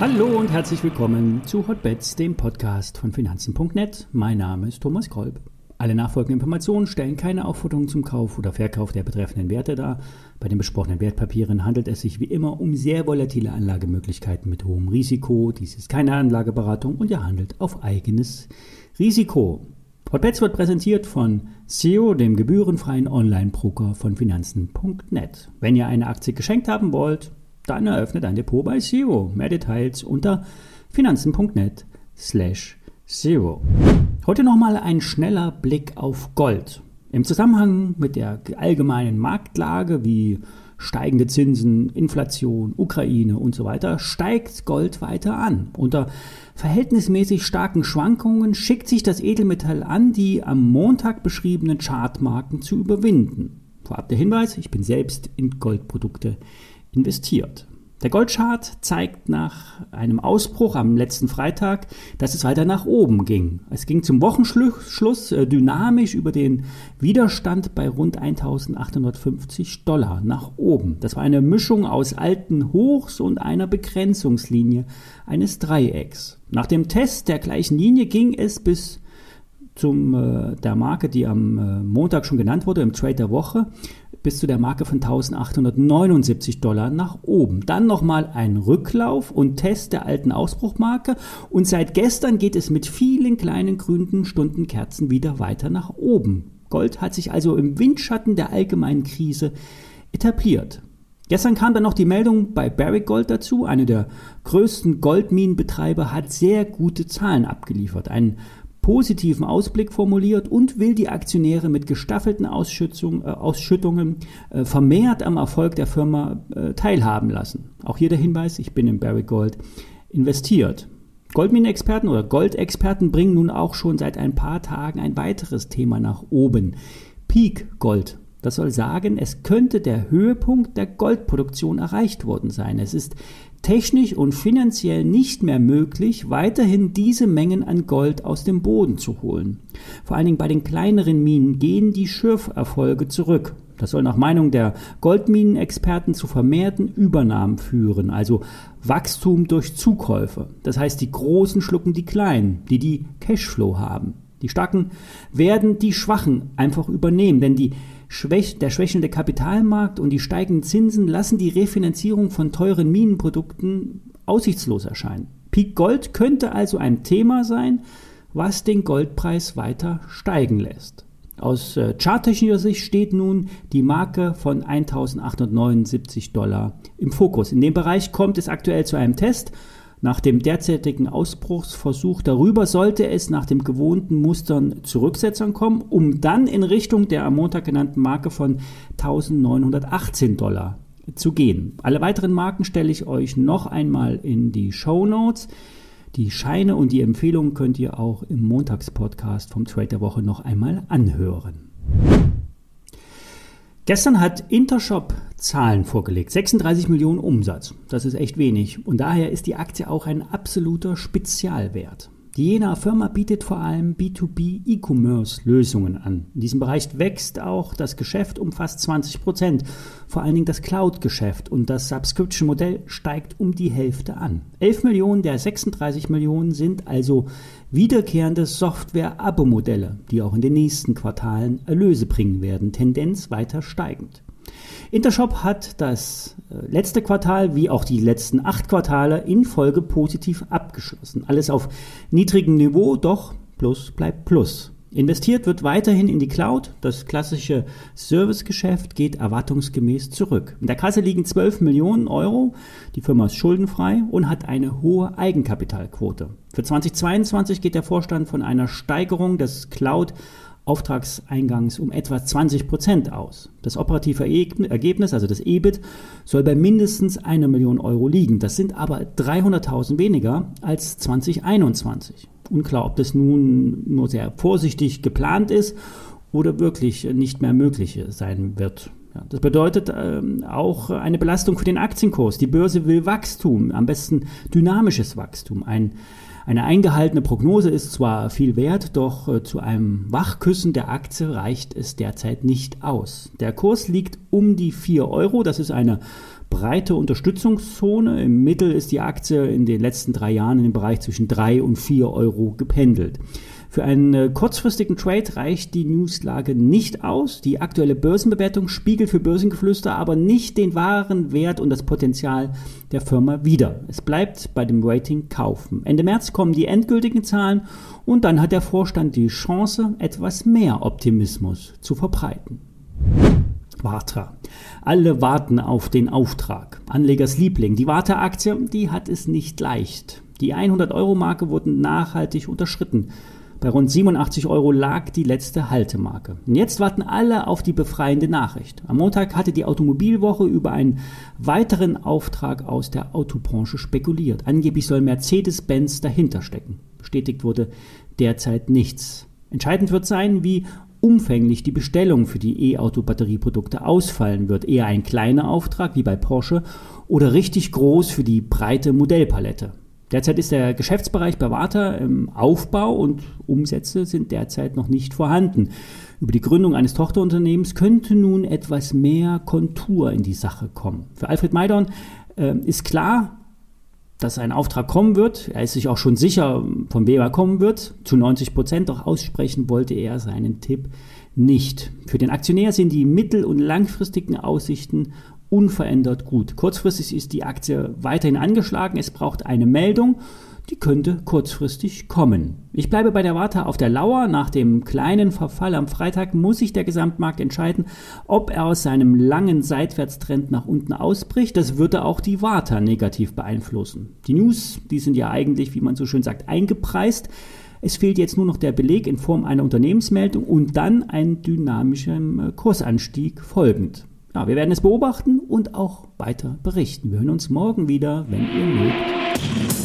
Hallo und herzlich willkommen zu Hotbets, dem Podcast von Finanzen.net. Mein Name ist Thomas Kolb. Alle nachfolgenden Informationen stellen keine Aufforderung zum Kauf oder Verkauf der betreffenden Werte dar. Bei den besprochenen Wertpapieren handelt es sich wie immer um sehr volatile Anlagemöglichkeiten mit hohem Risiko. Dies ist keine Anlageberatung und ihr handelt auf eigenes Risiko. Hotbets wird präsentiert von SEO, dem gebührenfreien Online-Broker von Finanzen.net. Wenn ihr eine Aktie geschenkt haben wollt, dann eröffnet ein Depot bei SEO. Mehr Details unter finanzen.net slash SEO. Heute nochmal ein schneller Blick auf Gold. Im Zusammenhang mit der allgemeinen Marktlage wie steigende Zinsen, Inflation, Ukraine und so weiter, steigt Gold weiter an. Unter verhältnismäßig starken Schwankungen schickt sich das Edelmetall an, die am Montag beschriebenen Chartmarken zu überwinden. Vorab der Hinweis, ich bin selbst in Goldprodukte investiert. Der Goldchart zeigt nach einem Ausbruch am letzten Freitag, dass es weiter nach oben ging. Es ging zum Wochenschluss äh, dynamisch über den Widerstand bei rund 1850 Dollar nach oben. Das war eine Mischung aus alten Hochs und einer Begrenzungslinie eines Dreiecks. Nach dem Test der gleichen Linie ging es bis zum äh, der Marke, die am äh, Montag schon genannt wurde, im Trade der Woche, bis zu der Marke von 1879 Dollar nach oben. Dann nochmal ein Rücklauf und Test der alten Ausbruchmarke und seit gestern geht es mit vielen kleinen grünen Stundenkerzen wieder weiter nach oben. Gold hat sich also im Windschatten der allgemeinen Krise etabliert. Gestern kam dann noch die Meldung bei Barrick Gold dazu. Eine der größten Goldminenbetreiber hat sehr gute Zahlen abgeliefert. Ein positiven Ausblick formuliert und will die Aktionäre mit gestaffelten Ausschüttungen, äh, Ausschüttungen äh, vermehrt am Erfolg der Firma äh, teilhaben lassen. Auch hier der Hinweis, ich bin in Barrick Gold investiert. Goldminenexperten oder Goldexperten bringen nun auch schon seit ein paar Tagen ein weiteres Thema nach oben. Peak Gold. Das soll sagen, es könnte der Höhepunkt der Goldproduktion erreicht worden sein. Es ist technisch und finanziell nicht mehr möglich, weiterhin diese Mengen an Gold aus dem Boden zu holen. Vor allen Dingen bei den kleineren Minen gehen die Schürferfolge zurück. Das soll nach Meinung der Goldminenexperten zu vermehrten Übernahmen führen, also Wachstum durch Zukäufe. Das heißt, die Großen schlucken die Kleinen, die die Cashflow haben. Die Starken werden die Schwachen einfach übernehmen, denn die Schwäch der schwächelnde Kapitalmarkt und die steigenden Zinsen lassen die Refinanzierung von teuren Minenprodukten aussichtslos erscheinen. Peak Gold könnte also ein Thema sein, was den Goldpreis weiter steigen lässt. Aus äh, charttechnischer Sicht steht nun die Marke von 1879 Dollar im Fokus. In dem Bereich kommt es aktuell zu einem Test nach dem derzeitigen Ausbruchsversuch darüber sollte es nach dem gewohnten Mustern Zurücksetzern kommen, um dann in Richtung der am Montag genannten Marke von 1918 Dollar zu gehen. Alle weiteren Marken stelle ich euch noch einmal in die Show Notes. Die Scheine und die Empfehlungen könnt ihr auch im Montagspodcast vom Trade der Woche noch einmal anhören. Gestern hat Intershop Zahlen vorgelegt. 36 Millionen Umsatz. Das ist echt wenig. Und daher ist die Aktie auch ein absoluter Spezialwert. Die Jena Firma bietet vor allem B2B E-Commerce-Lösungen an. In diesem Bereich wächst auch das Geschäft um fast 20 Prozent. Vor allen Dingen das Cloud-Geschäft und das Subscription-Modell steigt um die Hälfte an. 11 Millionen der 36 Millionen sind also wiederkehrende Software-Abo-Modelle, die auch in den nächsten Quartalen Erlöse bringen werden, Tendenz weiter steigend. Intershop hat das äh, letzte Quartal wie auch die letzten acht Quartale in Folge positiv abgeschlossen. Alles auf niedrigem Niveau, doch Plus bleibt Plus. Investiert wird weiterhin in die Cloud. Das klassische Servicegeschäft geht erwartungsgemäß zurück. In der Kasse liegen 12 Millionen Euro. Die Firma ist schuldenfrei und hat eine hohe Eigenkapitalquote. Für 2022 geht der Vorstand von einer Steigerung des Cloud Auftragseingangs um etwa 20 Prozent aus. Das operative Ergebnis, also das EBIT, soll bei mindestens einer Million Euro liegen. Das sind aber 300.000 weniger als 2021. Unklar, ob das nun nur sehr vorsichtig geplant ist oder wirklich nicht mehr möglich sein wird. Das bedeutet ähm, auch eine Belastung für den Aktienkurs. Die Börse will Wachstum, am besten dynamisches Wachstum. Ein Eine eingehaltene Prognose ist zwar viel wert, doch äh, zu einem Wachküssen der Aktie reicht es derzeit nicht aus. Der Kurs liegt um die 4 Euro, das ist eine breite Unterstützungszone. Im Mittel ist die Aktie in den letzten drei Jahren in dem Bereich zwischen 3 und 4 Euro gependelt. Für einen äh, kurzfristigen Trade reicht die Newslage nicht aus. Die aktuelle Börsenbewertung spiegelt für Börsengeflüster aber nicht den wahren Wert und das Potenzial der Firma wider. Es bleibt bei dem Rating kaufen. Ende März kommen die endgültigen Zahlen und dann hat der Vorstand die Chance, etwas mehr Optimismus zu verbreiten. Warta. Alle warten auf den Auftrag. Anlegers Liebling. Die Warta-Aktie, die hat es nicht leicht. Die 100-Euro-Marke wurden nachhaltig unterschritten. Bei rund 87 Euro lag die letzte Haltemarke. Und jetzt warten alle auf die befreiende Nachricht. Am Montag hatte die Automobilwoche über einen weiteren Auftrag aus der Autobranche spekuliert. Angeblich soll Mercedes-Benz dahinter stecken. Bestätigt wurde derzeit nichts. Entscheidend wird sein, wie umfänglich die Bestellung für die E-Auto-Batterieprodukte ausfallen wird. Eher ein kleiner Auftrag wie bei Porsche oder richtig groß für die breite Modellpalette. Derzeit ist der Geschäftsbereich bei Warta im Aufbau und Umsätze sind derzeit noch nicht vorhanden. Über die Gründung eines Tochterunternehmens könnte nun etwas mehr Kontur in die Sache kommen. Für Alfred Maidorn äh, ist klar, dass ein Auftrag kommen wird. Er ist sich auch schon sicher, von wem er kommen wird. Zu 90 Prozent, doch aussprechen wollte er seinen Tipp nicht. Für den Aktionär sind die mittel- und langfristigen Aussichten unverändert gut. Kurzfristig ist die Aktie weiterhin angeschlagen. Es braucht eine Meldung. Die könnte kurzfristig kommen. Ich bleibe bei der Warte auf der Lauer. Nach dem kleinen Verfall am Freitag muss sich der Gesamtmarkt entscheiden, ob er aus seinem langen Seitwärtstrend nach unten ausbricht. Das würde auch die Warte negativ beeinflussen. Die News, die sind ja eigentlich, wie man so schön sagt, eingepreist. Es fehlt jetzt nur noch der Beleg in Form einer Unternehmensmeldung und dann ein dynamischer Kursanstieg folgend. Ja, wir werden es beobachten und auch weiter berichten. Wir hören uns morgen wieder, wenn ihr mögt.